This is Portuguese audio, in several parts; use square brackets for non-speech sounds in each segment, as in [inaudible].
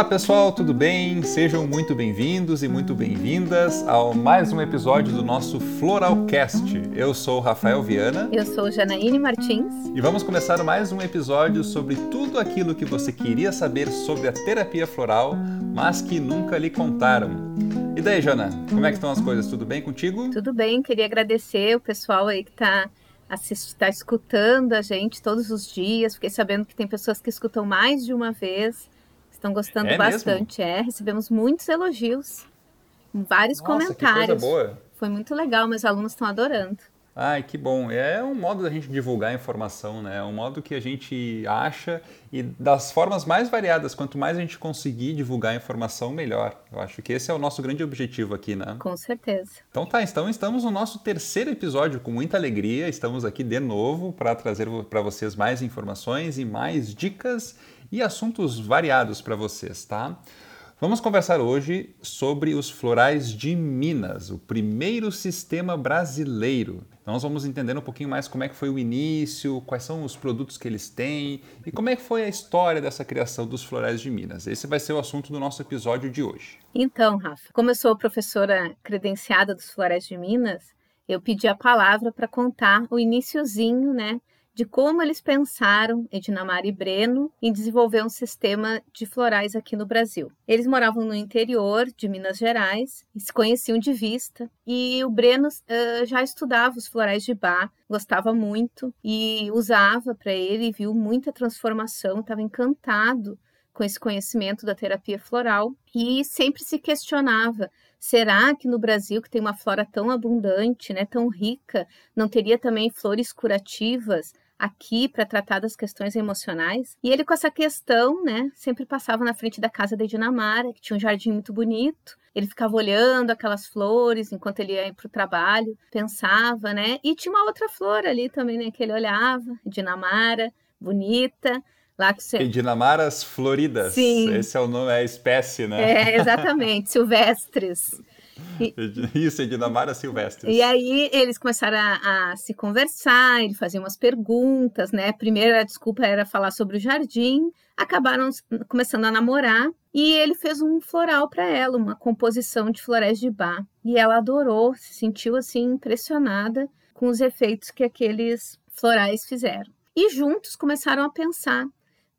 Olá pessoal, tudo bem? Sejam muito bem-vindos e muito bem-vindas ao mais um episódio do nosso Floralcast. Eu sou o Rafael Viana. Eu sou Janaíne Martins. E vamos começar mais um episódio sobre tudo aquilo que você queria saber sobre a terapia floral, mas que nunca lhe contaram. E daí, Jana, como é que estão as coisas? Tudo bem contigo? Tudo bem, queria agradecer o pessoal aí que está está escutando a gente todos os dias. Fiquei sabendo que tem pessoas que escutam mais de uma vez. Estão gostando É bastante. É, recebemos muitos elogios, vários Nossa, comentários. coisa boa. Foi muito legal, meus alunos estão adorando. Ai, que bom. É um modo da gente divulgar a informação, né? É um modo que a gente acha e das formas mais variadas. Quanto mais a gente conseguir divulgar a informação, melhor. Eu acho que esse é o nosso grande objetivo aqui, né? Com certeza. Então tá, então estamos no nosso terceiro episódio com muita alegria. Estamos aqui de novo para trazer para vocês mais informações e mais dicas e assuntos variados para vocês, tá? Vamos conversar hoje sobre os florais de Minas, o primeiro sistema brasileiro. Então nós vamos entender um pouquinho mais como é que foi o início, quais são os produtos que eles têm e como é que foi a história dessa criação dos florais de Minas. Esse vai ser o assunto do nosso episódio de hoje. Então, Rafa, como eu sou professora credenciada dos Florais de Minas, eu pedi a palavra para contar o iniciozinho, né, de como eles pensaram, Edinamar e Breno, em desenvolver um sistema de florais aqui no Brasil. Eles moravam no interior de Minas Gerais se conheciam de vista, e o Breno uh, já estudava os florais de Bach, gostava muito e usava para ele viu muita transformação, estava encantado com esse conhecimento da terapia floral e sempre se questionava Será que no Brasil, que tem uma flora tão abundante, né, tão rica, não teria também flores curativas aqui para tratar das questões emocionais? E ele com essa questão, né, sempre passava na frente da casa da Dinamara, que tinha um jardim muito bonito. Ele ficava olhando aquelas flores enquanto ele ia para o trabalho, pensava, né? E tinha uma outra flor ali também, né, que ele olhava, Dinamara, bonita. Lá que você... Floridas. Sim. Esse é o nome, é a espécie, né? É, exatamente, [laughs] silvestres. E, Isso, Edinamara silvestres. E aí eles começaram a, a, se conversar, ele fazia umas perguntas, né? Primeiro a desculpa era falar sobre o jardim, acabaram começando a namorar e ele fez um floral para ela, uma composição de florais de bar. E ela adorou, se sentiu assim impressionada com os efeitos que aqueles florais fizeram. E juntos começaram a pensar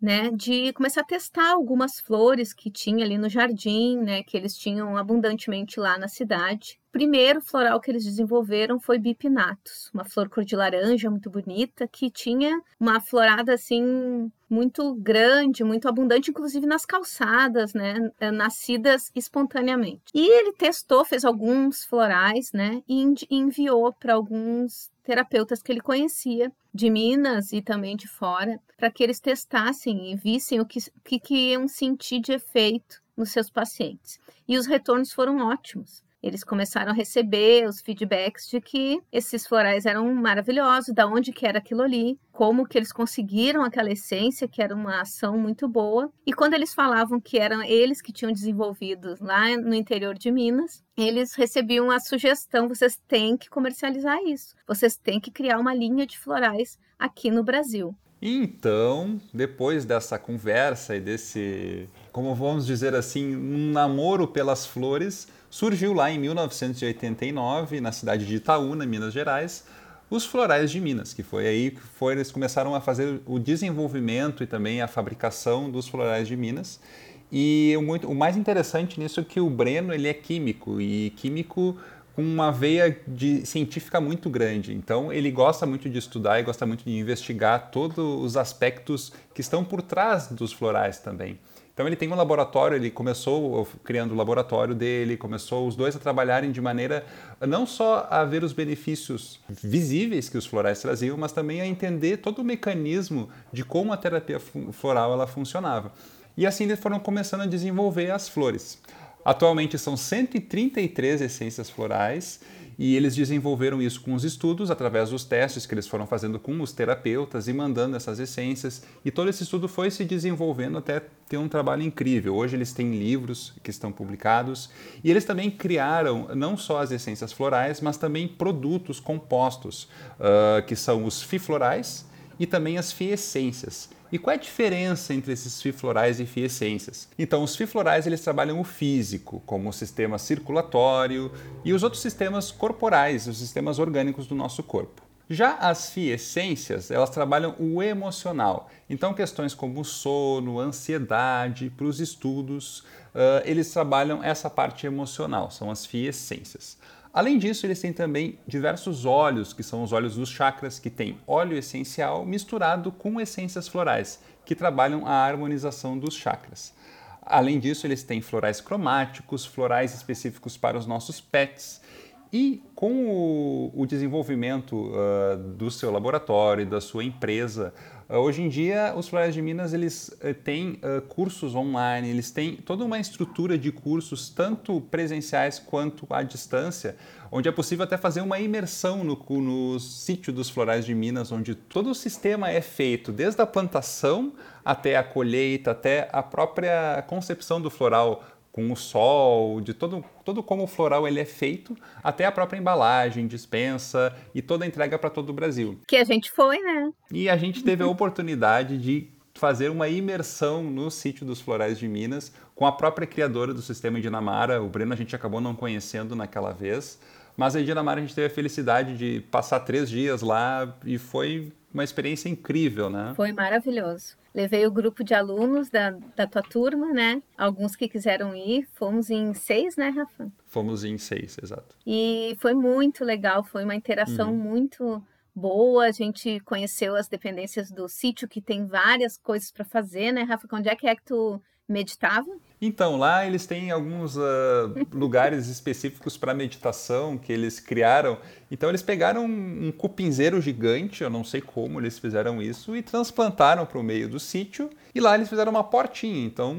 né, de começar a testar algumas flores que tinha ali no jardim, né, que eles tinham abundantemente lá na cidade. Primeiro floral que eles desenvolveram foi Bipinatus, uma flor cor de laranja muito bonita, que tinha uma florada assim muito grande, muito abundante, inclusive nas calçadas, né, nascidas espontaneamente. E ele testou, fez alguns florais, né, e enviou para alguns terapeutas que ele conhecia de Minas e também de fora, para que eles testassem e vissem o que, que, que iam sentir de efeito nos seus pacientes. E os retornos foram ótimos eles começaram a receber os feedbacks de que esses florais eram maravilhosos, da onde que era aquilo ali, como que eles conseguiram aquela essência, que era uma ação muito boa. E quando eles falavam que eram eles que tinham desenvolvido lá no interior de Minas, eles recebiam a sugestão: vocês têm que comercializar isso, vocês têm que criar uma linha de florais aqui no Brasil. Então, depois dessa conversa e desse, como vamos dizer assim, um namoro pelas flores, surgiu lá em 1989, na cidade de Itaúna, Minas Gerais, os Florais de Minas, que foi aí que foi, eles começaram a fazer o desenvolvimento e também a fabricação dos Florais de Minas. E o, muito, o mais interessante nisso é que o Breno ele é químico e químico com uma veia de científica muito grande. Então, ele gosta muito de estudar e gosta muito de investigar todos os aspectos que estão por trás dos florais também. Então, ele tem um laboratório, ele começou criando o laboratório dele, começou os dois a trabalharem de maneira não só a ver os benefícios visíveis que os florais traziam, mas também a entender todo o mecanismo de como a terapia floral ela funcionava. E assim eles foram começando a desenvolver as flores. Atualmente são 133 essências florais e eles desenvolveram isso com os estudos, através dos testes que eles foram fazendo com os terapeutas e mandando essas essências. E todo esse estudo foi se desenvolvendo até ter um trabalho incrível. Hoje eles têm livros que estão publicados e eles também criaram não só as essências florais, mas também produtos compostos, uh, que são os fiflorais e também as fiessências. E qual é a diferença entre esses fiflorais e fiessências? Então, os fiflorais eles trabalham o físico, como o sistema circulatório e os outros sistemas corporais, os sistemas orgânicos do nosso corpo. Já as fiessências, elas trabalham o emocional. Então, questões como sono, ansiedade, para os estudos, uh, eles trabalham essa parte emocional, são as fiessências. Além disso, eles têm também diversos óleos, que são os óleos dos chakras, que têm óleo essencial misturado com essências florais, que trabalham a harmonização dos chakras. Além disso, eles têm florais cromáticos, florais específicos para os nossos pets. E com o, o desenvolvimento uh, do seu laboratório, da sua empresa, hoje em dia os Florais de Minas eles uh, têm cursos online, eles têm toda uma estrutura de cursos, tanto presenciais quanto à distância, onde é possível até fazer uma imersão no, no sítio dos Florais de Minas, onde todo o sistema é feito, desde a plantação até a colheita, até a própria concepção do floral com o sol, de todo, todo como o floral ele é feito, até a própria embalagem, dispensa e toda a entrega para todo o Brasil. Que a gente foi, né? E a gente teve a oportunidade de fazer uma imersão no sítio dos Florais de Minas com a própria criadora do sistema em Dinamara. O Breno a gente acabou não conhecendo naquela vez, mas em Dinamara a gente teve a felicidade de passar três dias lá e foi uma experiência incrível, né? Foi maravilhoso. Levei o grupo de alunos da, da tua turma, né? Alguns que quiseram ir. Fomos em seis, né, Rafa? Fomos em seis, exato. E foi muito legal, foi uma interação uhum. muito boa. A gente conheceu as dependências do sítio, que tem várias coisas para fazer, né, Rafa? Onde é que é que tu meditava? Então, lá eles têm alguns uh, lugares específicos para meditação que eles criaram. Então, eles pegaram um, um cupinzeiro gigante, eu não sei como eles fizeram isso, e transplantaram para o meio do sítio. E lá eles fizeram uma portinha. Então,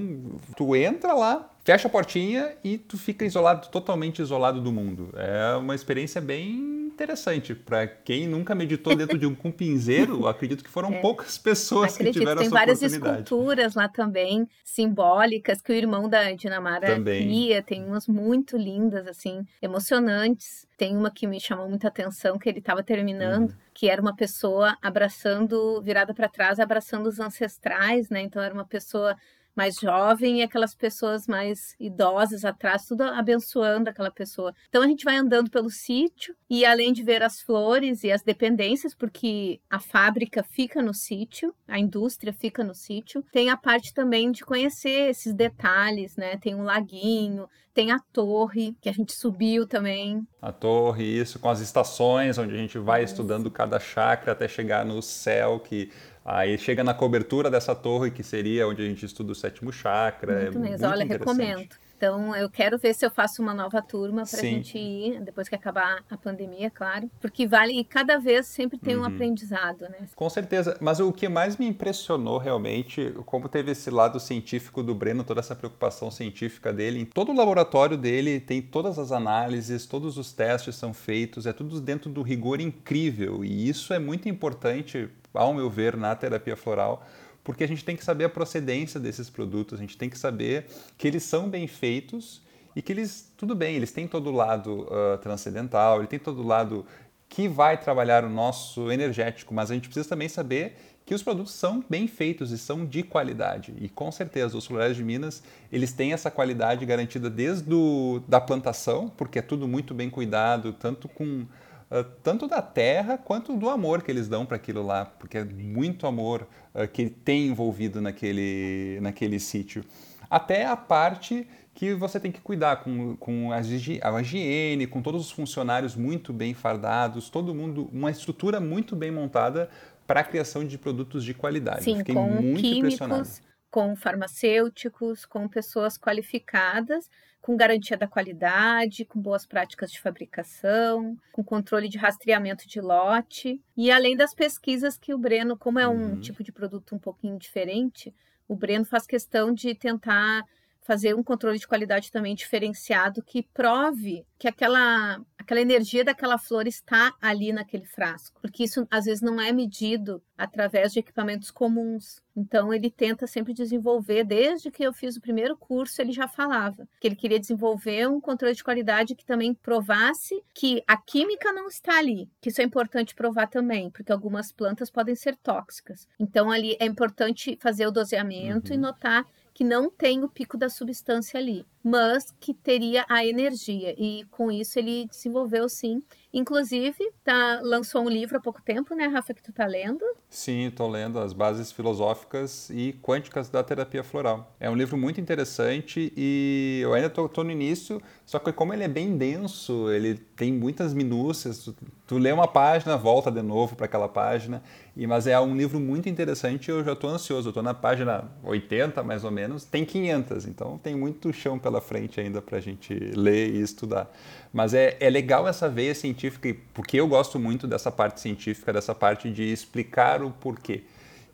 tu entra lá, fecha a portinha e tu fica isolado, totalmente isolado do mundo. É uma experiência bem interessante. Para quem nunca meditou dentro de um cumpinzeiro, acredito que foram é. poucas pessoas acredito, que tiveram tem essa várias esculturas lá também, simbólicas, que o irmão da Dinamara também. cria. Tem umas muito lindas, assim, emocionantes. Tem uma que me chamou muita atenção, que ele estava terminando, uhum. que era uma pessoa abraçando, virada para trás, abraçando os ancestrais, né? Então era uma pessoa mais jovem e aquelas pessoas mais idosas atrás, tudo abençoando aquela pessoa. Então a gente vai andando pelo sítio e além de ver as flores e as dependências, porque a fábrica fica no sítio, a indústria fica no sítio, tem a parte também de conhecer esses detalhes, né? Tem um laguinho, tem a torre que a gente subiu também. A torre, isso, com as estações onde a gente vai estudando cada chakra até chegar no céu que Aí chega na cobertura dessa torre, que seria onde a gente estuda o sétimo chakra. Muito é mesmo, olha, recomendo. Então, eu quero ver se eu faço uma nova turma para a gente ir, depois que acabar a pandemia, claro. Porque vale, e cada vez sempre tem uhum. um aprendizado, né? Com certeza. Mas o que mais me impressionou realmente, como teve esse lado científico do Breno, toda essa preocupação científica dele, em todo o laboratório dele tem todas as análises, todos os testes são feitos, é tudo dentro do rigor incrível. E isso é muito importante ao meu ver, na terapia floral, porque a gente tem que saber a procedência desses produtos, a gente tem que saber que eles são bem feitos e que eles, tudo bem, eles têm todo o lado uh, transcendental, ele tem todo o lado que vai trabalhar o nosso energético, mas a gente precisa também saber que os produtos são bem feitos e são de qualidade. E com certeza os florais de Minas, eles têm essa qualidade garantida desde do, da plantação, porque é tudo muito bem cuidado, tanto com uh, tanto da terra quanto do amor que eles dão para aquilo lá, porque é muito amor uh, que tem envolvido naquele, naquele sítio. Até a parte que você tem que cuidar com, com a, a higiene, com todos os funcionários muito bem fardados, todo mundo, uma estrutura muito bem montada para a criação de produtos de qualidade. Sim, Fiquei com muito químicos, impressionado. Com farmacêuticos, com pessoas qualificadas com garantia da qualidade, com boas práticas de fabricação, com controle de rastreamento de lote. E além das pesquisas que o Breno, como é um uhum. tipo de produto um pouquinho diferente, o Breno faz questão de tentar fazer um controle de qualidade também diferenciado que prove que aquela aquela energia daquela flor está ali naquele frasco, porque isso às vezes não é medido através de equipamentos comuns. Então ele tenta sempre desenvolver, desde que eu fiz o primeiro curso, ele já falava que ele queria desenvolver um controle de qualidade que também provasse que a química não está ali, que isso é importante provar também, porque algumas plantas podem ser tóxicas. Então ali é importante fazer o doseamento uhum. e notar que não tem o pico da substância ali, mas que teria a energia. E com isso ele desenvolveu sim Inclusive, tá, lançou um livro há pouco tempo, né, Rafa, que tu tá lendo? Sim, estou lendo As Bases Filosóficas e Quânticas da Terapia Floral. É um livro muito interessante e eu ainda estou no início, só que como ele é bem denso, ele tem muitas minúcias, tu, tu lê uma página, volta de novo para aquela página, e, mas é um livro muito interessante e eu já estou ansioso, estou na página 80 mais ou menos, tem 500, então tem muito chão pela frente ainda para a gente ler e estudar. Mas é, é legal essa veia científica, porque eu gosto muito dessa parte científica, dessa parte de explicar o porquê.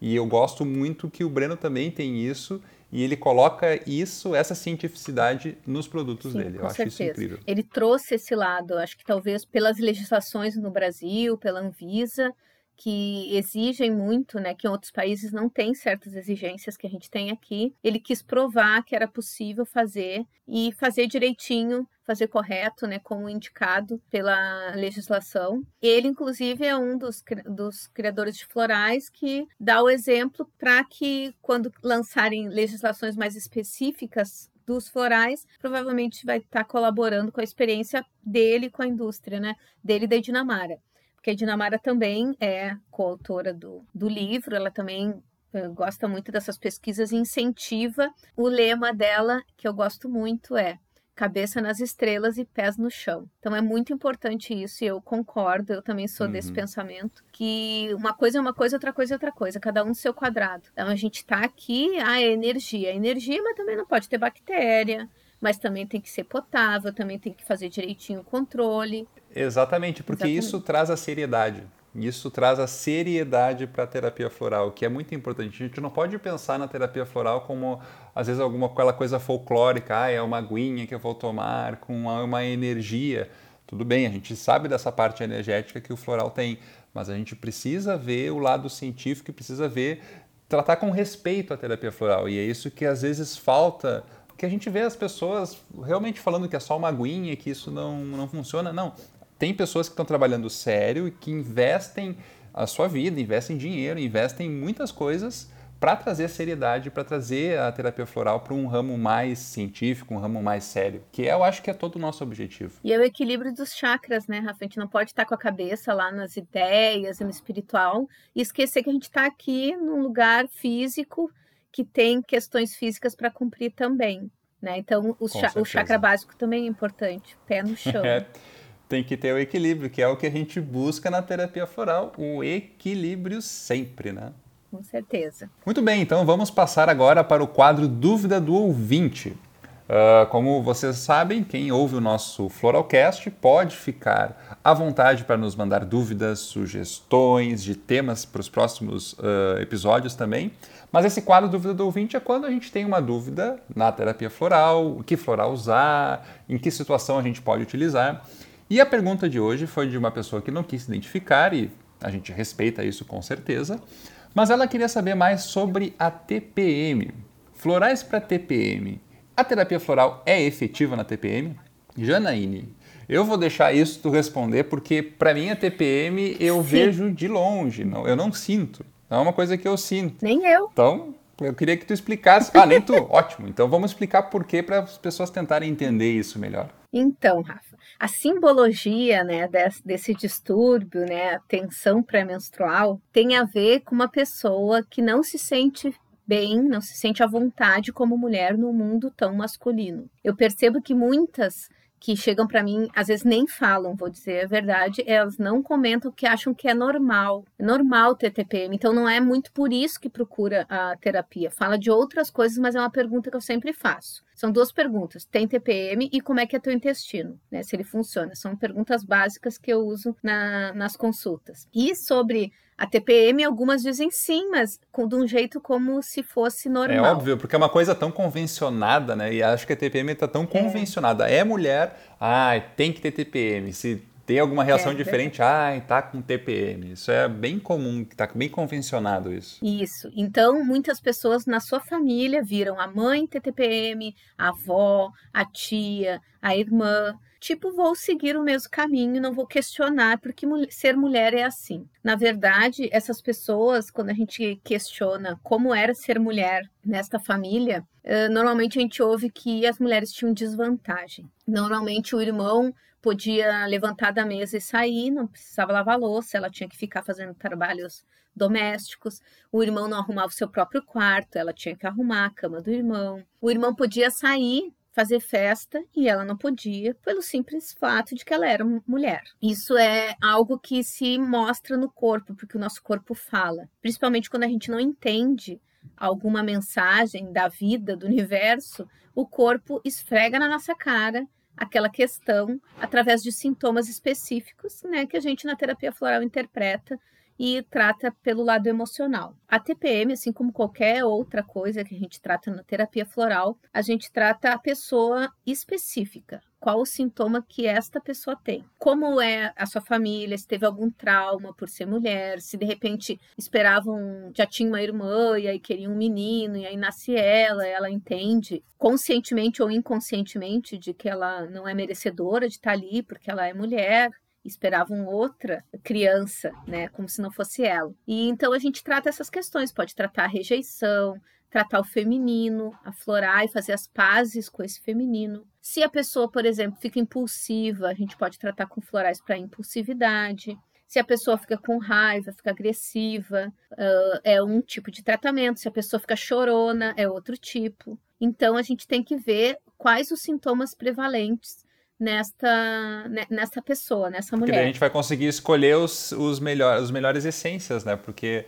E eu gosto muito que o Breno também tem isso e ele coloca isso, essa cientificidade nos produtos Sim, dele. Eu acho certeza. isso incrível. Ele trouxe esse lado, acho que talvez pelas legislações no Brasil, pela Anvisa, que exigem muito, né, que outros países não tem certas exigências que a gente tem aqui. Ele quis provar que era possível fazer e fazer direitinho, fazer correto, né, como indicado pela legislação. Ele, inclusive, é um dos, dos criadores de florais que dá o exemplo para que, quando lançarem legislações mais específicas dos florais, provavelmente vai estar colaborando com a experiência dele com a indústria, né? Dele da Dinamara porque a Dinamara também é coautora do, do livro, ela também uh, gosta muito dessas pesquisas e incentiva. O lema dela, que eu gosto muito, é cabeça nas estrelas e pés no chão. Então é muito importante isso e eu concordo, eu também sou uhum. desse pensamento que uma coisa é uma coisa, outra coisa é outra coisa, cada um no seu quadrado. Então a gente tá aqui, ah, é energia, é energia, mas também não pode ter bactéria, mas também tem que ser potável, também tem que fazer direitinho o controle. Exatamente, porque Exatamente. isso traz a seriedade. Isso traz a seriedade para a terapia floral, que é muito importante. A gente não pode pensar na terapia floral como, às vezes, alguma aquela coisa folclórica, ah, é uma aguinha que eu vou tomar com uma, uma energia. Tudo bem, a gente sabe dessa parte energética que o floral tem, mas a gente precisa ver o lado científico e precisa ver, tratar com respeito a terapia floral. E é isso que às vezes falta que a gente vê as pessoas realmente falando que é só uma aguinha, que isso não, não funciona. Não, tem pessoas que estão trabalhando sério e que investem a sua vida, investem dinheiro, investem em muitas coisas para trazer seriedade, para trazer a terapia floral para um ramo mais científico, um ramo mais sério, que eu acho que é todo o nosso objetivo. E é o equilíbrio dos chakras, né, Rafa? A gente não pode estar com a cabeça lá nas ideias, no espiritual, e esquecer que a gente está aqui num lugar físico que tem questões físicas para cumprir também. Né? Então, o, cha o, chakra básico também é importante, pé no [laughs] chão. Tem que ter o equilíbrio, que é o que a gente busca na terapia floral, o equilíbrio sempre, né? Com certeza. Muito bem, então vamos passar agora para o quadro Dúvida do Ouvinte. Uh, como vocês sabem, quem ouve o nosso Floralcast pode ficar à vontade para nos mandar dúvidas, sugestões de temas para os próximos uh, episódios também. Mas esse quadro Dúvida do Ouvinte é quando a gente tem uma dúvida na terapia floral, que floral usar, em que situação a gente pode utilizar. E a pergunta de hoje foi de uma pessoa que não quis se identificar e a gente respeita isso com certeza, mas ela queria saber mais sobre a TPM. Florais para TPM a terapia floral é efetiva na TPM? Janaíne, eu vou deixar isso tu responder porque para mim a TPM eu Sim. vejo de longe, não, eu não sinto. Não é uma coisa que eu sinto. Nem eu. Então, eu queria que tu explicasse. Ah, nem tu? [laughs] Ótimo. Então vamos explicar por quê para as pessoas tentarem entender isso melhor. Então, Rafa, a simbologia né, desse, desse distúrbio, né, a tensão pré-menstrual, tem a ver com uma pessoa que não se sente bem, não se sente à vontade como mulher no mundo tão masculino. Eu percebo que muitas que chegam para mim, às vezes nem falam, vou dizer a verdade, elas não comentam que acham que é normal. É normal ter TPM, então não é muito por isso que procura a terapia. Fala de outras coisas, mas é uma pergunta que eu sempre faço. São duas perguntas: tem TPM e como é que é teu intestino, né? Se ele funciona. São perguntas básicas que eu uso na, nas consultas. E sobre A TPM, algumas dizem sim, mas com, de um jeito como se fosse normal. É óbvio, porque é uma coisa tão convencionada, né? E acho que a TPM está tão convencionada. É. é mulher, ah, tem que ter TPM. Se tem alguma reação é, diferente, ah, tá com TPM. Isso é bem comum, tá bem convencionado isso. Isso. Então, muitas pessoas na sua família viram a mãe ter TPM, a avó, a tia, a irmã tipo, vou seguir o mesmo caminho, não vou questionar, porque ser mulher é assim. Na verdade, essas pessoas, quando a gente questiona como era ser mulher nesta família, normalmente a gente ouve que as mulheres tinham desvantagem. Normalmente o irmão podia levantar da mesa e sair, não precisava lavar louça, ela tinha que ficar fazendo trabalhos domésticos. O irmão não arrumava o seu próprio quarto, ela tinha que arrumar a cama do irmão. O irmão podia sair fazer festa e ela não podia, pelo simples fato de que ela era mulher. Isso é algo que se mostra no corpo, porque o nosso corpo fala, principalmente quando a gente não entende alguma mensagem da vida, do universo, o corpo esfrega na nossa cara aquela questão através de sintomas específicos, né, que a gente na terapia floral interpreta e trata pelo lado emocional. A TPM, assim como qualquer outra coisa que a gente trata na terapia floral, a gente trata a pessoa específica. Qual o sintoma que esta pessoa tem? Como é a sua família? Se teve algum trauma por ser mulher? Se de repente esperavam, já tinha uma irmã e aí queria um menino e aí nasce ela, ela entende conscientemente ou inconscientemente de que ela não é merecedora de estar ali porque ela é mulher esperavam outra criança, né, como se não fosse ela. E então a gente trata essas questões, pode tratar a rejeição, tratar o feminino, aflorar e fazer as pazes com esse feminino. Se a pessoa, por exemplo, fica impulsiva, a gente pode tratar com florais para impulsividade. Se a pessoa fica com raiva, fica agressiva, uh, é um tipo de tratamento. Se a pessoa fica chorona, é outro tipo. Então a gente tem que ver quais os sintomas prevalentes nesta, nessa pessoa, nessa mulher. Porque a gente vai conseguir escolher os, os, melhor, os melhores essências, né? Porque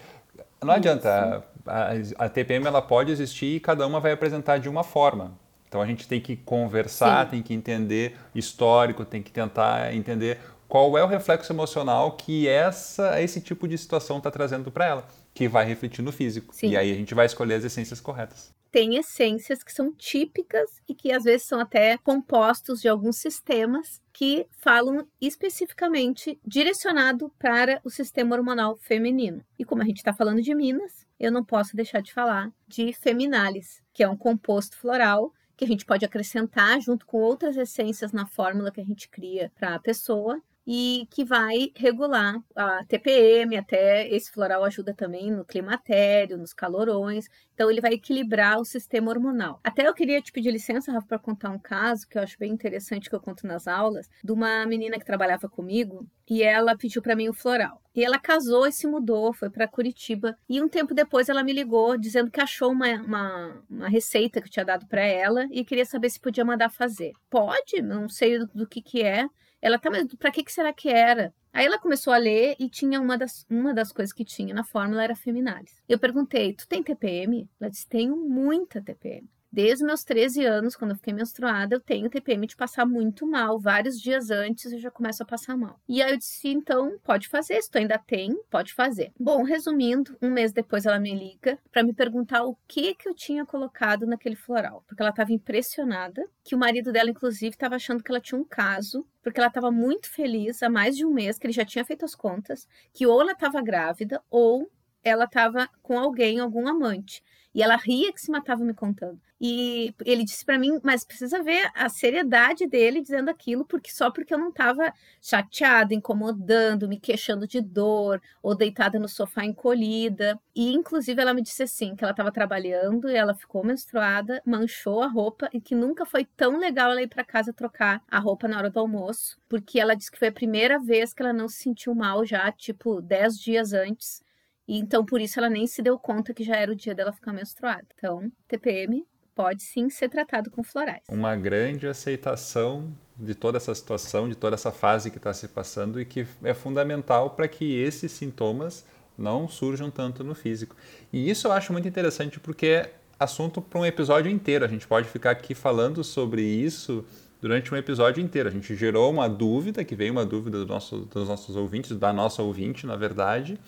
não adianta, a, a, TPM ela pode existir e cada uma vai apresentar de uma forma. Então a gente tem que conversar, Sim. tem que entender histórico, tem que tentar entender qual é o reflexo emocional que essa, esse tipo de situação está trazendo para ela, que vai refletir no físico. Sim. E aí a gente vai escolher as essências corretas tem essências que são típicas e que às vezes são até compostos de alguns sistemas que falam especificamente direcionado para o sistema hormonal feminino. E como a gente está falando de Minas, eu não posso deixar de falar de Feminalis, que é um composto floral que a gente pode acrescentar junto com outras essências na fórmula que a gente cria para a pessoa e que vai regular a TPM, até esse floral ajuda também no climatério, nos calorões, então ele vai equilibrar o sistema hormonal. Até eu queria te pedir licença, Rafa, para contar um caso que eu acho bem interessante que eu conto nas aulas, de uma menina que trabalhava comigo e ela pediu para mim o floral. E ela casou e se mudou, foi para Curitiba. E um tempo depois ela me ligou dizendo que achou uma, uma, uma receita que eu tinha dado para ela e queria saber se podia mandar fazer. Pode, não sei do, do que que é. Ela tá, mas pra que, que será que era? Aí ela começou a ler e tinha uma das, uma das coisas que tinha na fórmula era feminalis. Eu perguntei, tu tem TPM? Ela disse, tenho muita TPM. Desde meus 13 anos, quando eu fiquei menstruada, eu tenho TPM de passar muito mal. Vários dias antes eu já começo a passar mal. E aí eu disse, então, pode fazer. Se tu ainda tem, pode fazer. Bom, resumindo, um mês depois ela me liga para me perguntar o que que eu tinha colocado naquele floral. Porque ela estava impressionada, que o marido dela, inclusive, estava achando que ela tinha um caso porque ela estava muito feliz há mais de um mês que ele já tinha feito as contas, que ou ela estava grávida ou ela estava com alguém, algum amante. E ela ria que se matava me contando. E ele disse para mim, mas precisa ver a seriedade dele dizendo aquilo, porque só porque eu não estava chateada, incomodando, me queixando de dor, ou deitada no sofá encolhida. E inclusive ela me disse assim, que ela estava trabalhando e ela ficou menstruada, manchou a roupa e que nunca foi tão legal ela ir para casa trocar a roupa na hora do almoço, porque ela disse que foi a primeira vez que ela não se sentiu mal já, tipo, dez dias antes. E então por isso ela nem se deu conta que já era o dia dela ficar menstruada. Então, TPM pode sim ser tratado com florais. Uma grande aceitação de toda essa situação, de toda essa fase que está se passando e que é fundamental para que esses sintomas não surjam tanto no físico. E isso eu acho muito interessante porque é assunto para um episódio inteiro. A gente pode ficar aqui falando sobre isso durante um episódio inteiro. A gente gerou uma dúvida, que veio uma dúvida do nosso, dos nossos ouvintes, da nossa ouvinte, na verdade,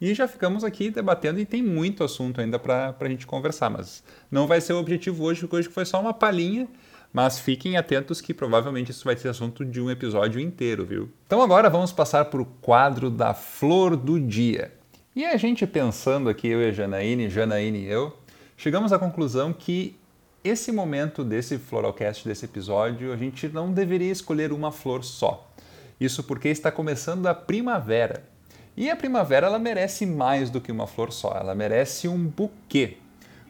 E já ficamos aqui debatendo e tem muito assunto ainda para a gente conversar, mas não vai ser o objetivo hoje, porque hoje foi só uma palhinha. Mas fiquem atentos que provavelmente isso vai ser assunto de um episódio inteiro, viu? Então agora vamos passar para o quadro da flor do dia. E a gente pensando aqui, eu e a Janaíne, Janaíne e eu, chegamos à conclusão que esse momento desse Floralcast, desse episódio, a gente não deveria escolher uma flor só. Isso porque está começando a primavera. E a primavera ela merece mais do que uma flor só, ela merece um buquê.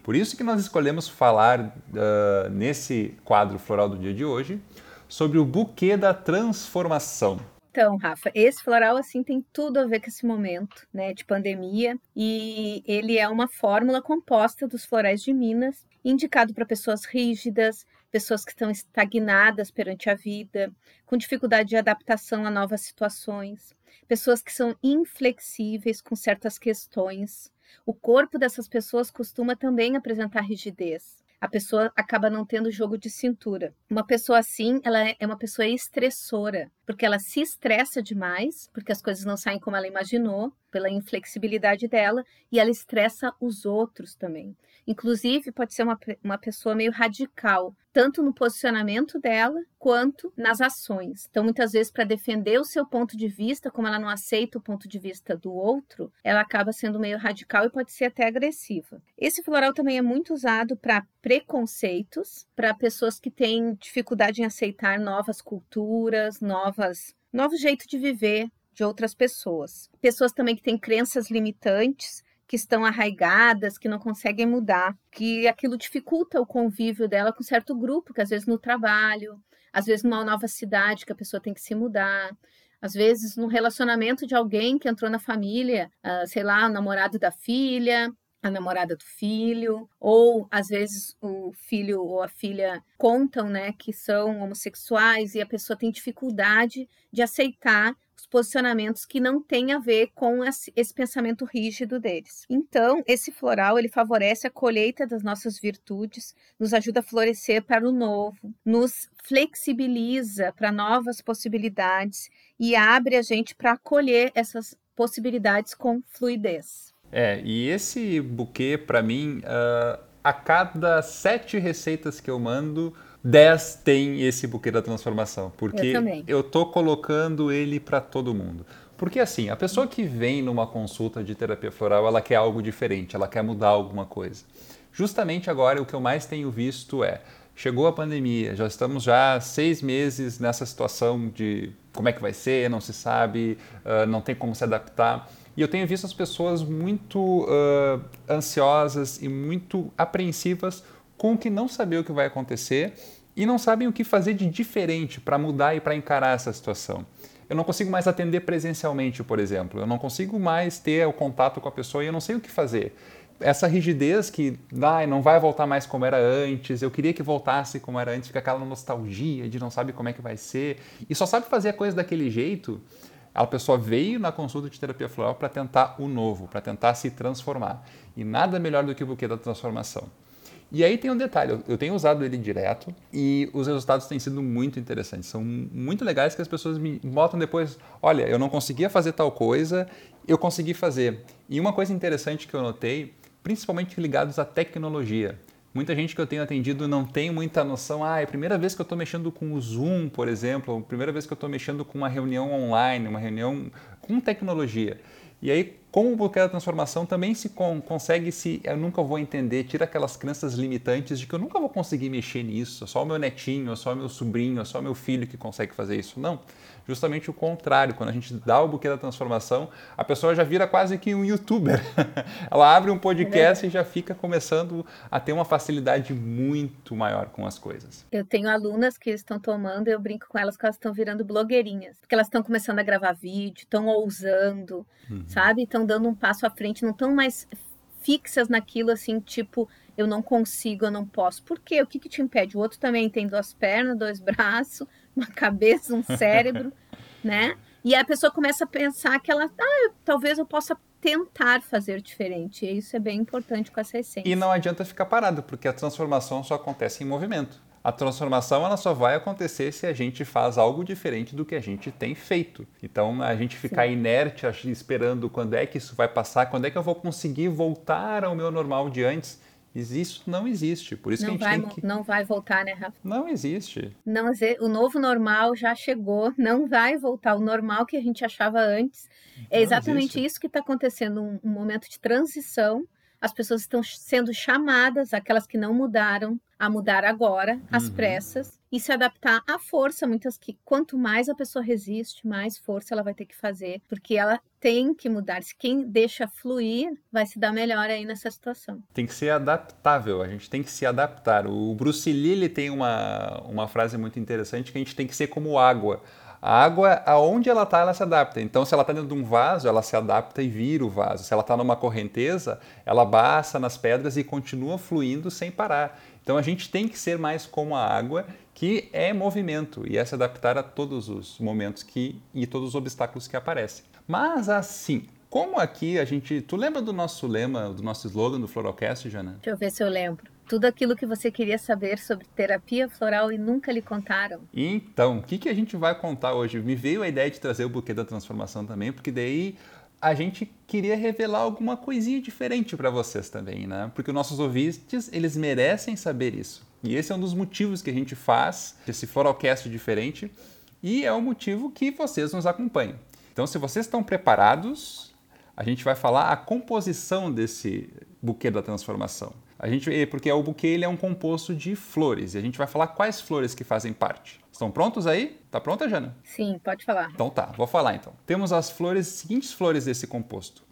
Por isso que nós escolhemos falar uh, nesse quadro floral do dia de hoje sobre o buquê da transformação. Então, Rafa, esse floral assim tem tudo a ver com esse momento, né, de pandemia, e ele é uma fórmula composta dos florais de Minas, indicado para pessoas rígidas, pessoas que estão estagnadas perante a vida, com dificuldade de adaptação a novas situações, pessoas que são inflexíveis com certas questões. O corpo dessas pessoas costuma também apresentar rigidez. A pessoa acaba não tendo jogo de cintura. Uma pessoa assim, ela é, é uma pessoa estressora, porque ela se estressa demais, porque as coisas não saem como ela imaginou, pela inflexibilidade dela, e ela estressa os outros também. Inclusive, pode ser uma, uma pessoa meio radical, tanto no posicionamento dela quanto nas ações. Então, muitas vezes, para defender o seu ponto de vista, como ela não aceita o ponto de vista do outro, ela acaba sendo meio radical e pode ser até agressiva. Esse floral também é muito usado para preconceitos, para pessoas que têm dificuldade em aceitar novas culturas, novas, novo jeito de viver de outras pessoas. Pessoas também que têm crenças limitantes, que estão arraigadas, que não conseguem mudar, que aquilo dificulta o convívio dela com certo grupo, que às vezes no trabalho, às vezes numa nova cidade que a pessoa tem que se mudar, às vezes no relacionamento de alguém que entrou na família, uh, sei lá, o namorado da filha, a namorada do filho, ou às vezes o filho ou a filha contam, né, que são homossexuais e a pessoa tem dificuldade de aceitar os posicionamentos que não têm a ver com esse pensamento rígido deles. Então, esse floral ele favorece a colheita das nossas virtudes, nos ajuda a florescer para o novo, nos flexibiliza para novas possibilidades e abre a gente para acolher essas possibilidades com fluidez. É, e esse buquê, para mim, uh, a cada sete receitas que eu mando, 10 tem esse buquê da transformação, porque eu, eu tô colocando ele para todo mundo. Porque assim, a pessoa que vem numa consulta de terapia floral, ela quer algo diferente, ela quer mudar alguma coisa. Justamente agora o que eu mais tenho visto é, chegou a pandemia, já estamos já seis meses nessa situação de como é que vai ser, não se sabe, uh, não tem como se adaptar. E eu tenho visto as pessoas muito uh, ansiosas e muito apreensivas com que não saber o que vai acontecer e não sabem o que fazer de diferente para mudar e para encarar essa situação. Eu não consigo mais atender presencialmente, por exemplo. Eu não consigo mais ter o contato com a pessoa e eu não sei o que fazer. Essa rigidez que ah, não vai voltar mais como era antes, eu queria que voltasse como era antes, fica aquela nostalgia de não sabe como é que vai ser e só sabe fazer a coisa daquele jeito. A pessoa veio na consulta de terapia floral para tentar o novo, para tentar se transformar. E nada melhor do que o buquê da transformação. E aí tem um detalhe, eu tenho usado ele direto e os resultados têm sido muito interessantes. São muito legais que as pessoas me botam depois, olha, eu não conseguia fazer tal coisa, eu consegui fazer. E uma coisa interessante que eu notei, principalmente ligados à tecnologia. Muita gente que eu tenho atendido não tem muita noção. Ah, é a primeira vez que eu estou mexendo com o Zoom, por exemplo, a primeira vez que eu estou mexendo com uma reunião online, uma reunião com tecnologia. E aí, com o bloqueio da transformação, também se con consegue se eu nunca vou entender, tira aquelas crenças limitantes de que eu nunca vou conseguir mexer nisso, só o meu netinho, só o meu sobrinho, só o meu filho que consegue fazer isso. Não justamente o contrário. Quando a gente dá o buquê da transformação, a pessoa já vira quase que um youtuber. [laughs] Ela abre um podcast é e já fica começando a ter uma facilidade muito maior com as coisas. Eu tenho alunas que estão tomando, eu brinco com elas que elas estão virando blogueirinhas, porque elas estão começando a gravar vídeo, estão ousando, uhum. sabe? Estão dando um passo à frente, não estão mais fixas naquilo assim, tipo, eu não consigo, eu não posso. Por quê? O que, que te impede? O outro também tem duas pernas, dois braços, uma cabeça, um cérebro, né? E a pessoa começa a pensar que ela, ah, talvez eu possa tentar fazer diferente. E isso é bem importante com essa essência. E não adianta ficar parado, porque a transformação só acontece em movimento. A transformação ela só vai acontecer se a gente faz algo diferente do que a gente tem feito. Então, a gente ficar Sim. inerte esperando quando é que isso vai passar, quando é que eu vou conseguir voltar ao meu normal de antes, isso não existe. Por isso não que a gente vai, tem que... Não vai voltar, né, Rafa? Não existe. Não, o novo normal já chegou, [laughs] não vai voltar. O normal que a gente achava antes. É exatamente isso que está acontecendo, um, um momento de transição as pessoas estão sendo chamadas, aquelas que não mudaram, a mudar agora, às uhum. pressas, e se adaptar à força, muitas que quanto mais a pessoa resiste, mais força ela vai ter que fazer, porque ela tem que mudar. Se quem deixa fluir, vai se dar melhor aí nessa situação. Tem que ser adaptável, a gente tem que se adaptar. O Bruce Lee tem uma, uma frase muito interessante que a gente tem que ser como água. A água, aonde ela está, ela se adapta. Então, se ela está dentro de um vaso, ela se adapta e vira o vaso. Se ela está numa correnteza, ela baixa nas pedras e continua fluindo sem parar. Então, a gente tem que ser mais como a água, que é movimento e é se adaptar a todos os momentos que, e todos os obstáculos que aparecem. Mas, assim, como aqui a gente. Tu lembra do nosso lema, do nosso slogan do Floralcast, Jana? Deixa eu ver se eu lembro tudo aquilo que você queria saber sobre terapia floral e nunca lhe contaram. Então, o que, que a gente vai contar hoje? Me veio a ideia de trazer o buquê da transformação também, porque daí a gente queria revelar alguma coisinha diferente para vocês também, né? Porque os nossos ouvintes, eles merecem saber isso. E esse é um dos motivos que a gente faz esse Floralcast diferente e é o motivo que vocês nos acompanham. Então, se vocês estão preparados, a gente vai falar a composição desse buquê da transformação. A gente, porque o buquê ele é um composto de flores e a gente vai falar quais flores que fazem parte. Estão prontos aí? Tá pronta, Jana? Sim, pode falar. Então tá, vou falar então. Temos as flores, seguintes flores desse composto: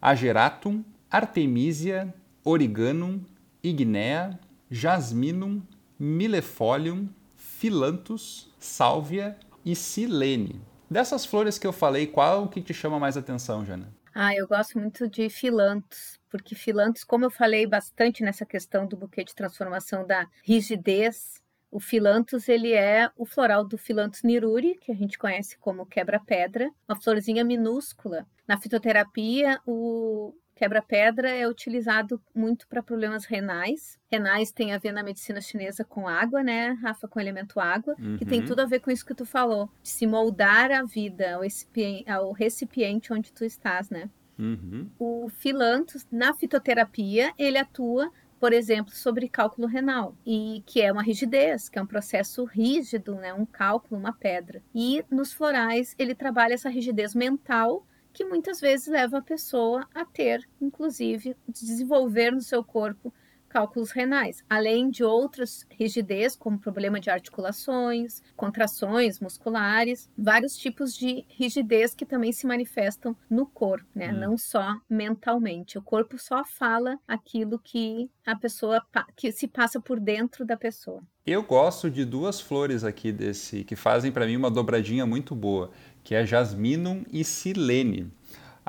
Ageratum, Artemisia, Origanum, Ignea, Jasminum, Millefolium, Philanthus, Sálvia e Silene. Dessas flores que eu falei, qual que te chama mais atenção, Jana? Ah, eu gosto muito de Philanthus porque filantos, como eu falei bastante nessa questão do buquê de transformação da rigidez, o filantos ele é o floral do filantos niruri, que a gente conhece como quebra-pedra, uma florzinha minúscula. Na fitoterapia, o quebra-pedra é utilizado muito para problemas renais. Renais tem a ver na medicina chinesa com água, né, Rafa, com o elemento água, uhum. que tem uhum. tudo a ver com isso que tu falou, de se moldar a vida ao recipiente, ao recipiente onde tu estás, né? Uhum. O filantus, na fitoterapia, ele atua, por exemplo, sobre cálculo renal, e que é uma rigidez, que é um processo rígido, né? um cálculo, uma pedra. E nos florais, ele trabalha essa rigidez mental, que muitas vezes leva a pessoa a ter, inclusive, desenvolver no seu corpo cálculos renais, além de outras rigidez, como problema de articulações, contrações musculares, vários tipos de rigidez que também se manifestam no corpo, né? Hum. Não só mentalmente. O corpo só fala aquilo que a pessoa que se passa por dentro da pessoa. Eu gosto de duas flores aqui desse que fazem para mim uma dobradinha muito boa, que é Jasminum e Silene.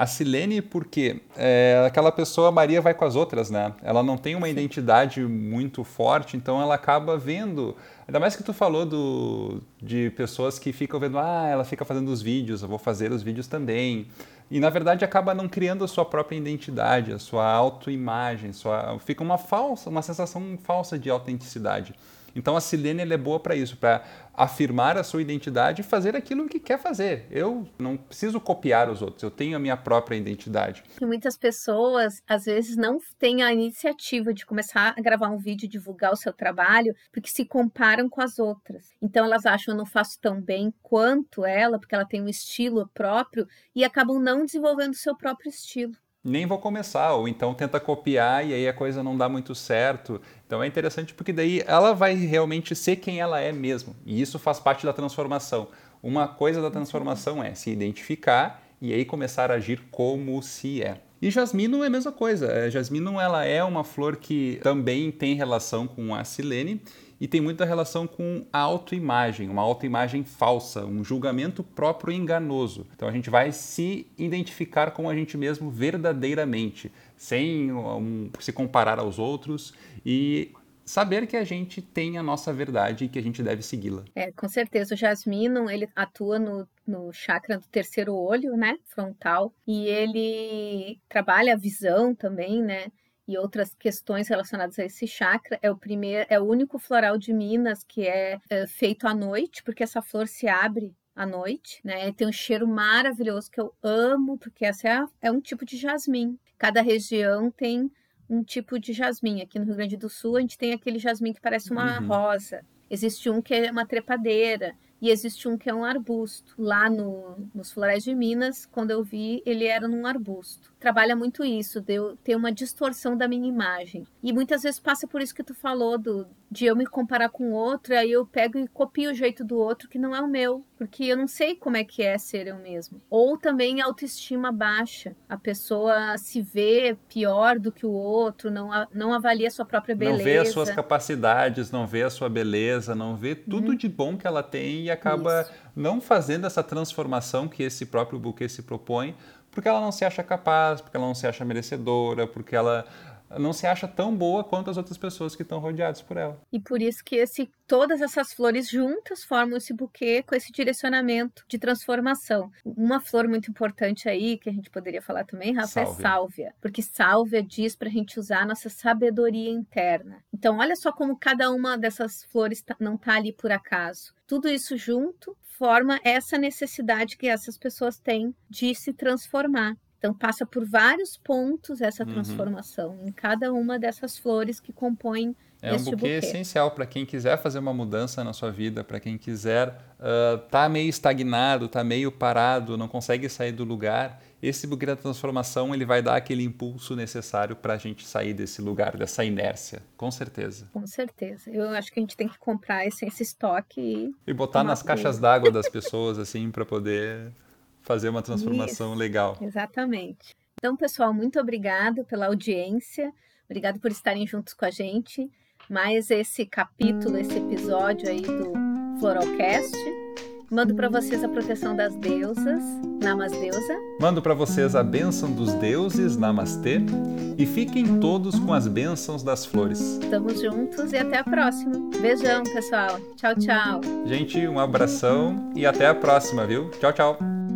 A Silene, porque é, aquela pessoa, Maria, vai com as outras, né? Ela não tem uma identidade muito forte, então ela acaba vendo. Ainda mais que tu falou do, de pessoas que ficam vendo, ah, ela fica fazendo os vídeos, eu vou fazer os vídeos também. E na verdade acaba não criando a sua própria identidade, a sua autoimagem, sua, fica uma falsa, uma sensação falsa de autenticidade. Então a Silene é boa para isso, para afirmar a sua identidade e fazer aquilo que quer fazer. Eu não preciso copiar os outros, eu tenho a minha própria identidade. E muitas pessoas, às vezes, não têm a iniciativa de começar a gravar um vídeo, divulgar o seu trabalho, porque se comparam com as outras. Então elas acham eu não faço tão bem quanto ela, porque ela tem um estilo próprio e acabam não desenvolvendo o seu próprio estilo nem vou começar, ou então tenta copiar e aí a coisa não dá muito certo. Então é interessante porque daí ela vai realmente ser quem ela é mesmo. E isso faz parte da transformação. Uma coisa da transformação é se identificar e aí começar a agir como se é. E jasmino é a mesma coisa. A jasmino ela é uma flor que também tem relação com a silene e tem muita relação com a autoimagem, uma autoimagem falsa, um julgamento próprio enganoso. Então a gente vai se identificar com a gente mesmo verdadeiramente, sem um, se comparar aos outros e saber que a gente tem a nossa verdade e que a gente deve segui-la. É, com certeza. O jasmino, ele atua no, no chakra do terceiro olho, né, frontal, e ele trabalha a visão também, né, e outras questões relacionadas a esse chakra. É o primeiro, é o único floral de Minas que é, é feito à noite, porque essa flor se abre à noite, né? Tem um cheiro maravilhoso que eu amo, porque essa é, a, é um tipo de jasmim. Cada região tem um tipo de jasmim. Aqui no Rio Grande do Sul, a gente tem aquele jasmim que parece uma uhum. rosa. Existe um que é uma trepadeira e existe um que é um arbusto. Lá no, nos Florais de Minas, quando eu vi, ele era num arbusto. Trabalha muito isso, de eu ter uma distorção da minha imagem. E muitas vezes passa por isso que tu falou, do, de eu me comparar com o outro, aí eu pego e copio o jeito do outro que não é o meu, porque eu não sei como é que é ser eu mesmo. Ou também autoestima baixa. A pessoa se vê pior do que o outro, não, não avalia a sua própria beleza. Não vê as suas capacidades, não vê a sua beleza, não vê tudo hum. de bom que ela tem e acaba Isso. não fazendo essa transformação que esse próprio buquê se propõe, porque ela não se acha capaz, porque ela não se acha merecedora, porque ela não se acha tão boa quanto as outras pessoas que estão rodeadas por ela. E por isso que esse, todas essas flores juntas formam esse buquê com esse direcionamento de transformação. Uma flor muito importante aí, que a gente poderia falar também, Rafa, é sálvia. é sálvia. Porque sálvia diz para a gente usar a nossa sabedoria interna. Então, olha só como cada uma dessas flores tá, não está ali por acaso. Tudo isso junto forma essa necessidade que essas pessoas têm de se transformar. Então passa por vários pontos essa uhum. transformação uhum. em cada uma dessas flores que compõem é um buquê, buquê. essencial para quem quiser fazer uma mudança na sua vida, para quem quiser uh, tá meio estagnado, tá meio parado, não consegue sair do lugar. Esse buquê da transformação ele vai dar aquele impulso necessário para a gente sair desse lugar, dessa inércia, com certeza. Com certeza. Eu acho que a gente tem que comprar esse, esse estoque e e botar nas caixas d'água das pessoas assim para poder fazer uma transformação Isso, legal. Exatamente. Então, pessoal, muito obrigado pela audiência. Obrigado por estarem juntos com a gente. Mais esse capítulo, esse episódio aí do Floralcast. Mando para vocês a proteção das deusas, Namasdeusa. Mando para vocês a bênção dos deuses, Namastê. E fiquem todos com as bênçãos das flores. Estamos juntos e até a próxima. Beijão, pessoal. Tchau, tchau. Gente, um abração e até a próxima, viu? Tchau, tchau.